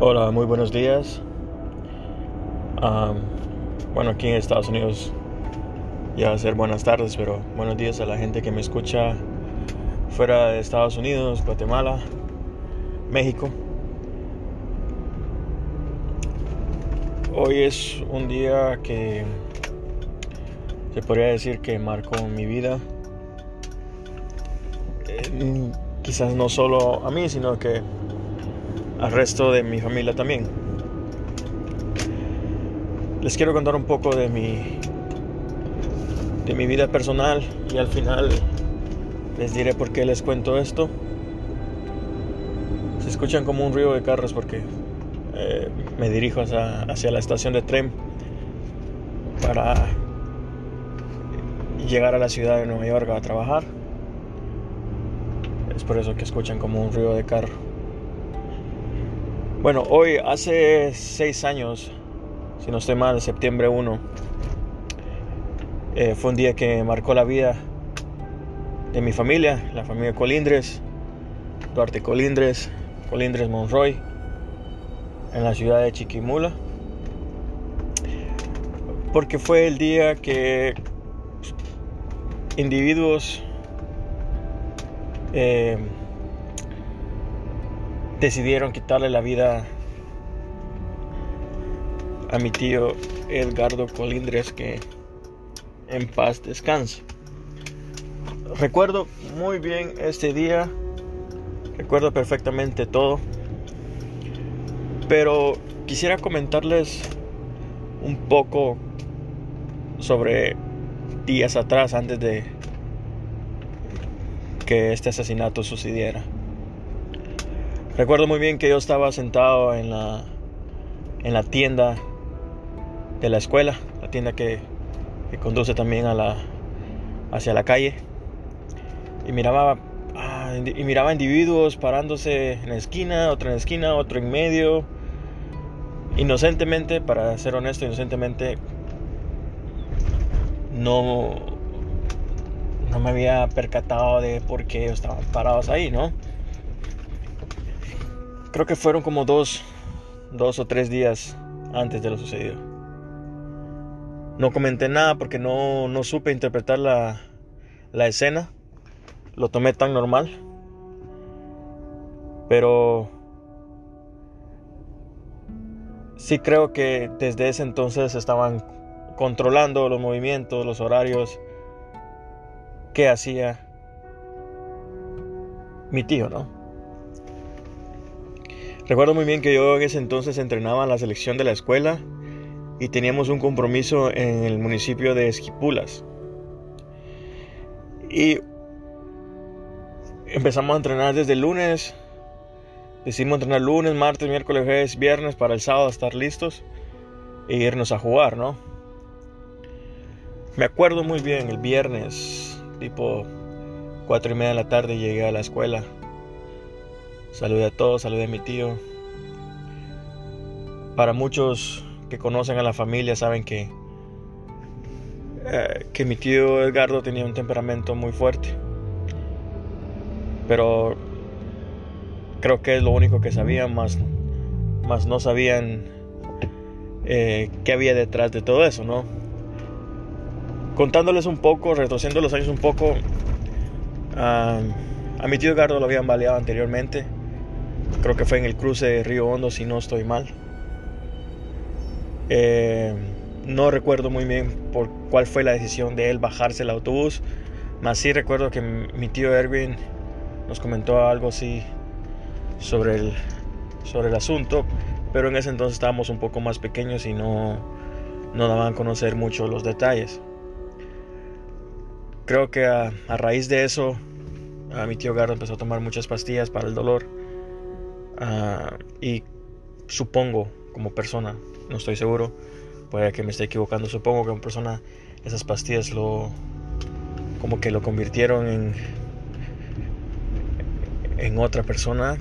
Hola, muy buenos días. Bueno, aquí en Estados Unidos ya va a ser buenas tardes, pero buenos días a la gente que me escucha fuera de Estados Unidos, Guatemala, México. Hoy es un día que se podría decir que marcó mi vida. Eh, quizás no solo a mí, sino que al resto de mi familia también. Les quiero contar un poco de mi de mi vida personal y al final les diré por qué les cuento esto. Se escuchan como un ruido de carros porque eh, me dirijo hacia, hacia la estación de tren para llegar a la ciudad de Nueva York a trabajar. Es por eso que escuchan como un ruido de carro. Bueno, hoy hace seis años, si no estoy mal, septiembre 1, eh, fue un día que marcó la vida de mi familia, la familia Colindres, Duarte Colindres, Colindres Monroy, en la ciudad de Chiquimula. Porque fue el día que individuos eh, decidieron quitarle la vida a mi tío Edgardo Colindres que en paz descanse. Recuerdo muy bien este día, recuerdo perfectamente todo, pero quisiera comentarles un poco sobre días atrás antes de que este asesinato sucediera. Recuerdo muy bien que yo estaba sentado en la, en la tienda de la escuela, la tienda que, conduce también a la, hacia la calle. Y miraba, ah, y miraba individuos parándose en la esquina, otro en la esquina, otro en medio. Inocentemente, para ser honesto, inocentemente no, no me había percatado de por qué estaban parados ahí, ¿no? Creo que fueron como dos, dos o tres días antes de lo sucedido. No comenté nada porque no, no supe interpretar la, la escena. Lo tomé tan normal. Pero sí creo que desde ese entonces estaban controlando los movimientos, los horarios, qué hacía mi tío, ¿no? Recuerdo muy bien que yo en ese entonces entrenaba en la selección de la escuela y teníamos un compromiso en el municipio de Esquipulas. Y empezamos a entrenar desde el lunes. Decidimos entrenar lunes, martes, miércoles, jueves, viernes para el sábado estar listos e irnos a jugar, ¿no? Me acuerdo muy bien, el viernes, tipo cuatro y media de la tarde, llegué a la escuela Saludé a todos, saludé a mi tío. Para muchos que conocen a la familia saben que, eh, que mi tío Edgardo tenía un temperamento muy fuerte. Pero creo que es lo único que sabían, más, más no sabían eh, qué había detrás de todo eso, ¿no? Contándoles un poco, retrocediendo los años un poco, a mi tío Edgardo lo habían baleado anteriormente Creo que fue en el cruce de Río Hondo, si no estoy mal. Eh, no recuerdo muy bien por cuál fue la decisión de él bajarse el autobús, más sí recuerdo que mi tío Erwin nos comentó algo así sobre el, sobre el asunto, pero en ese entonces estábamos un poco más pequeños y no, no daban a conocer mucho los detalles. Creo que a, raíz de eso, mi tío Gardo empezó a tomar muchas pastillas para el dolor Ah, y supongo, como persona, no estoy seguro, puede que me esté equivocando, supongo que como persona esas pastillas lo como que lo convirtieron en en otra persona,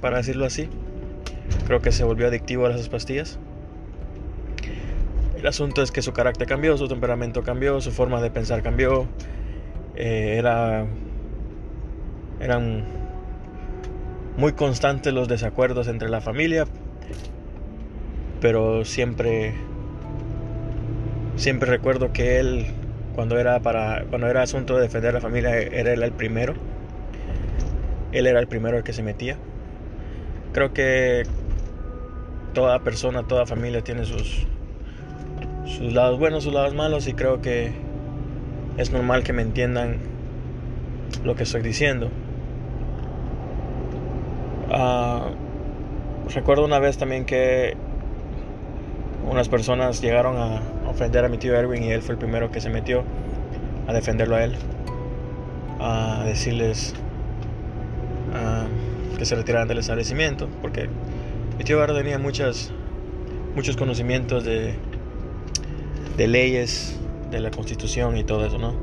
para decirlo así. Creo que se volvió adictivo a esas pastillas. El asunto es que su carácter cambió, su temperamento cambió, su forma de pensar cambió. Eh, era eran muy constantes los desacuerdos entre la familia, Pero siempre siempre recuerdo que él cuando era para cuando era asunto de defender a la familia era el primero. Él era el primero el que se metía. Creo que toda persona, toda familia tiene sus sus lados buenos, sus lados malos y creo que es normal que me entiendan lo que estoy diciendo. Ah, recuerdo una vez también que unas personas llegaron a ofender a mi tío Erwin y él fue el primero que se metió a defenderlo a él, a decirles que se retiraran del establecimiento, porque mi tío Erwin tenía muchas, muchos conocimientos de, de leyes, de la constitución y todo eso, ¿no?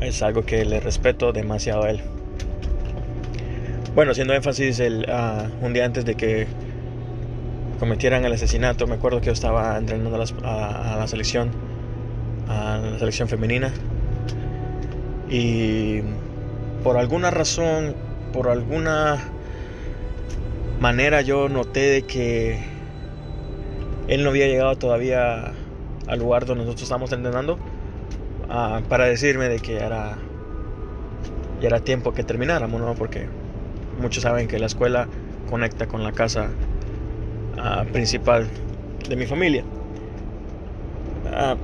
Es algo que le respeto demasiado a él. Bueno, haciendo énfasis el, uh, un día antes de que cometieran el asesinato, me acuerdo que yo estaba entrenando a, la selección, a la selección femenina, y por alguna razón, por alguna manera yo noté de que él no había llegado todavía al lugar donde nosotros estábamos entrenando uh, para decirme de que era ya era tiempo que termináramos, ¿no? Porque muchos saben que la escuela conecta con la casa uh, principal de mi familia. A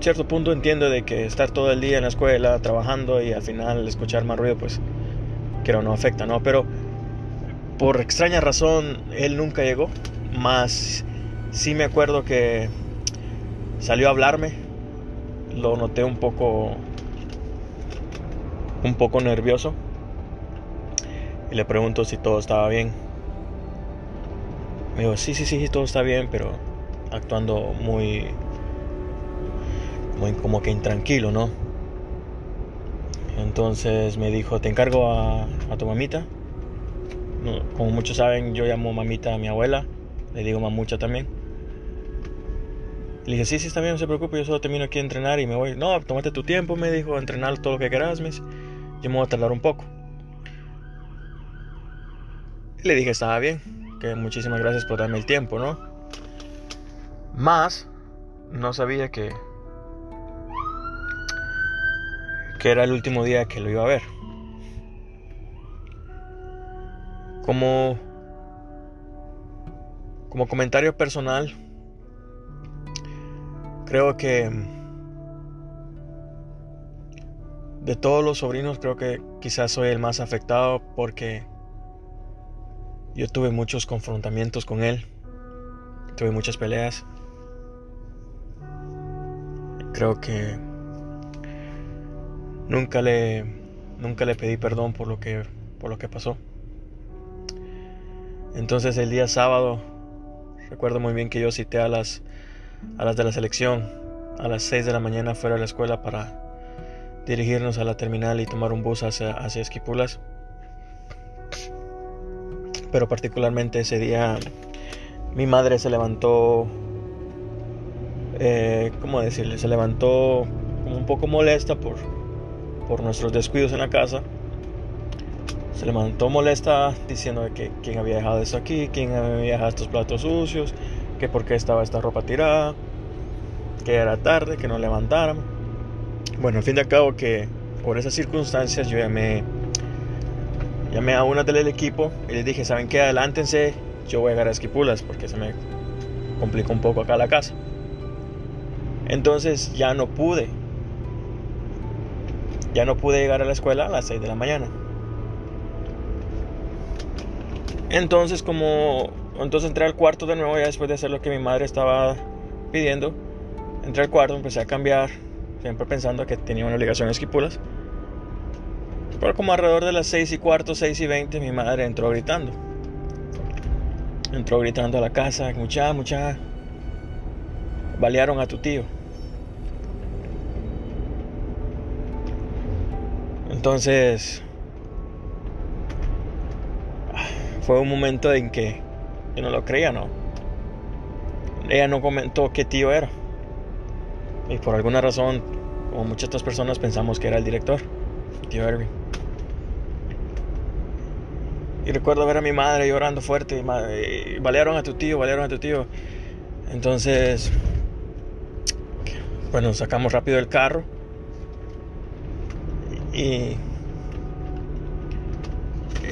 cierto punto entiendo de que estar todo el día en la escuela trabajando y al final escuchar más ruido, pues creo no afecta, ¿no? Pero por extraña razón él nunca llegó, más sí me acuerdo que salió a hablarme, lo noté un poco un poco nervioso y le pregunto si todo estaba bien. Me dijo, sí, sí, sí, todo está bien, pero actuando muy, muy como que intranquilo, ¿no? Entonces me dijo, te encargo a, a tu mamita. como muchos saben, yo llamo mamita a mi abuela, le digo mamucha también. Le dije, sí, sí, está bien, no se preocupe, yo solo termino aquí a entrenar y me voy. No, tómate tu tiempo, me dijo, entrenar todo lo que quieras, me Yo me voy a tardar un poco. Le dije, estaba bien, que muchísimas gracias por darme el tiempo, ¿no? Más, no sabía que, que era el último día que lo iba a ver. Como, como comentario personal, creo que de todos los sobrinos creo que quizás soy el más afectado porque yo tuve muchos confrontamientos con él. Tuve muchas peleas. Creo que nunca le nunca le pedí perdón por lo que por lo que pasó. Entonces el día sábado recuerdo muy bien que yo cité a las a las de la selección a las 6 de la mañana fuera de la escuela para dirigirnos a la terminal y tomar un bus hacia, hacia Esquipulas pero particularmente ese día mi madre se levantó, eh, ¿cómo decirle? Se levantó un poco molesta por, por nuestros descuidos en la casa. Se levantó molesta diciendo que quién había dejado eso aquí, quién había dejado estos platos sucios, que por qué estaba esta ropa tirada, que era tarde, que no levantaran. Bueno, al fin y al cabo que por esas circunstancias yo llamé Llamé a una del equipo y les dije, ¿saben qué? Adelántense, yo voy a agarrar esquipulas porque se me complicó un poco acá la casa. Entonces ya no pude. Ya no pude llegar a la escuela a las 6 de la mañana. Entonces como entonces entré al cuarto de nuevo ya después de hacer lo que mi madre estaba pidiendo. Entré al cuarto, empecé a cambiar, siempre pensando que tenía una obligación de esquipulas. Pero como alrededor de las 6 y cuarto, 6 y 20, mi madre entró gritando. Entró gritando a la casa, mucha, mucha. Balearon a tu tío. Entonces, fue un momento en que yo no lo creía, ¿no? Ella no comentó qué tío era. Y por alguna razón, como muchas otras personas, pensamos que era el director, tío Erwin. Y recuerdo ver a mi madre llorando fuerte. Y balearon a tu tío, balearon a tu tío. Entonces, nos sacamos rápido del carro. Y,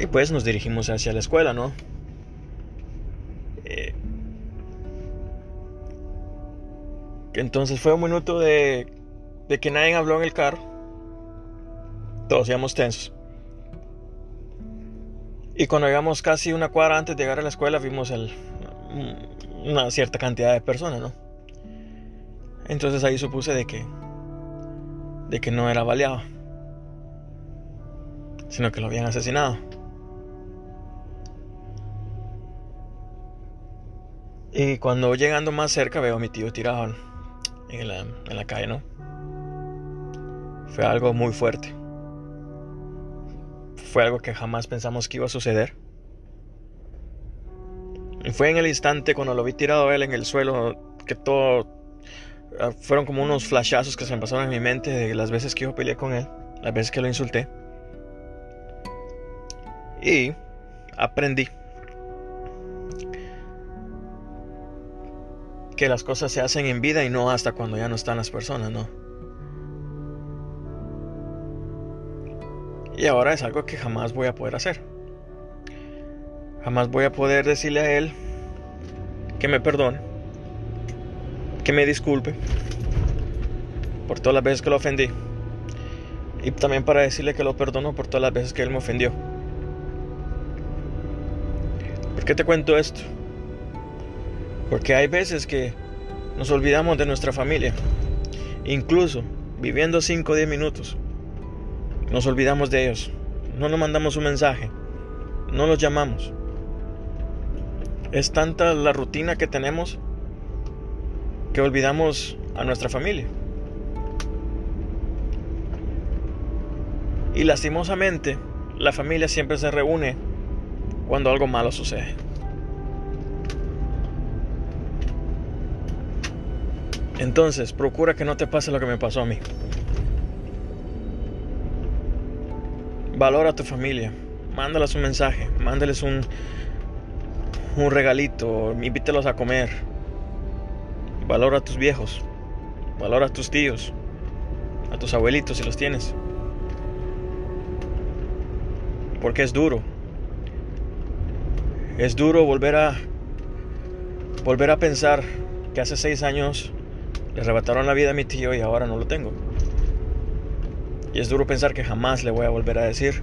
y pues nos dirigimos hacia la escuela, ¿no? Eh, entonces fue un minuto de, de que nadie habló en el carro. Todos íbamos tensos. Y cuando llegamos casi una cuadra antes de llegar a la escuela, vimos una cierta cantidad de personas, ¿no? Entonces ahí supuse de que, de que no era baleado, sino que lo habían asesinado. Y cuando llegando más cerca veo a mi tío tirado en la, en la calle, ¿no? Fue algo muy fuerte fue algo que jamás pensamos que iba a suceder. Y fue en el instante cuando lo vi tirado él en el suelo que todo ah, fueron como unos flashazos que se me pasaron en mi mente de las veces que yo peleé con él, las veces que lo insulté. Y aprendí que las cosas se hacen en vida y no hasta cuando ya no están las personas, ¿no? Y ahora es algo que jamás voy a poder hacer. Jamás voy a poder decirle a él que me perdone, que me disculpe por todas las veces que lo ofendí. Y también para decirle que lo perdono por todas las veces que él me ofendió. ¿Por qué te cuento esto? Porque hay veces que nos olvidamos de nuestra familia. Incluso viviendo 5 o 10 minutos nos olvidamos de ellos. No nos mandamos un mensaje. No los llamamos. Es tanta la rutina que tenemos que olvidamos a nuestra familia. Y lastimosamente, la familia siempre se reúne cuando algo malo sucede. Entonces, procura que no te pase lo que me pasó a mí. Valora a tu familia. Mándales un mensaje. Mándales un, un regalito. Invítelos a comer. Valora a tus viejos. Valora a tus tíos. A tus abuelitos si los tienes. Porque es duro. Es duro volver a volver a pensar que hace seis años le arrebataron la vida a mi tío y ahora no lo tengo. Y es duro pensar que jamás le voy a volver a decir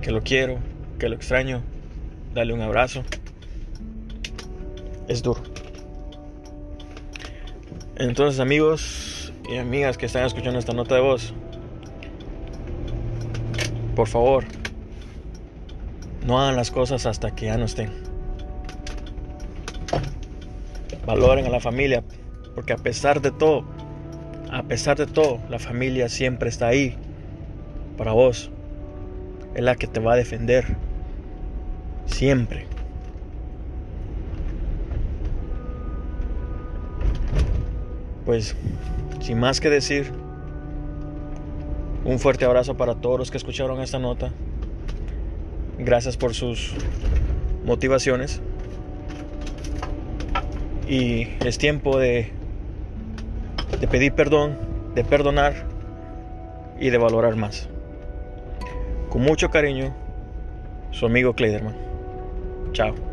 que lo quiero, que lo extraño, darle un abrazo. Es duro. Entonces amigos y amigas que están escuchando esta nota de voz, por favor, no hagan las cosas hasta que ya no estén. Valoren a la familia, porque a pesar de todo, a pesar de todo, la familia siempre está ahí para vos. Es la que te va a defender. Siempre. Pues, sin más que decir, un fuerte abrazo para todos los que escucharon esta nota. Gracias por sus motivaciones. Y es tiempo de de pedir perdón, de perdonar y de valorar más. Con mucho cariño, su amigo Kleiderman. Chao.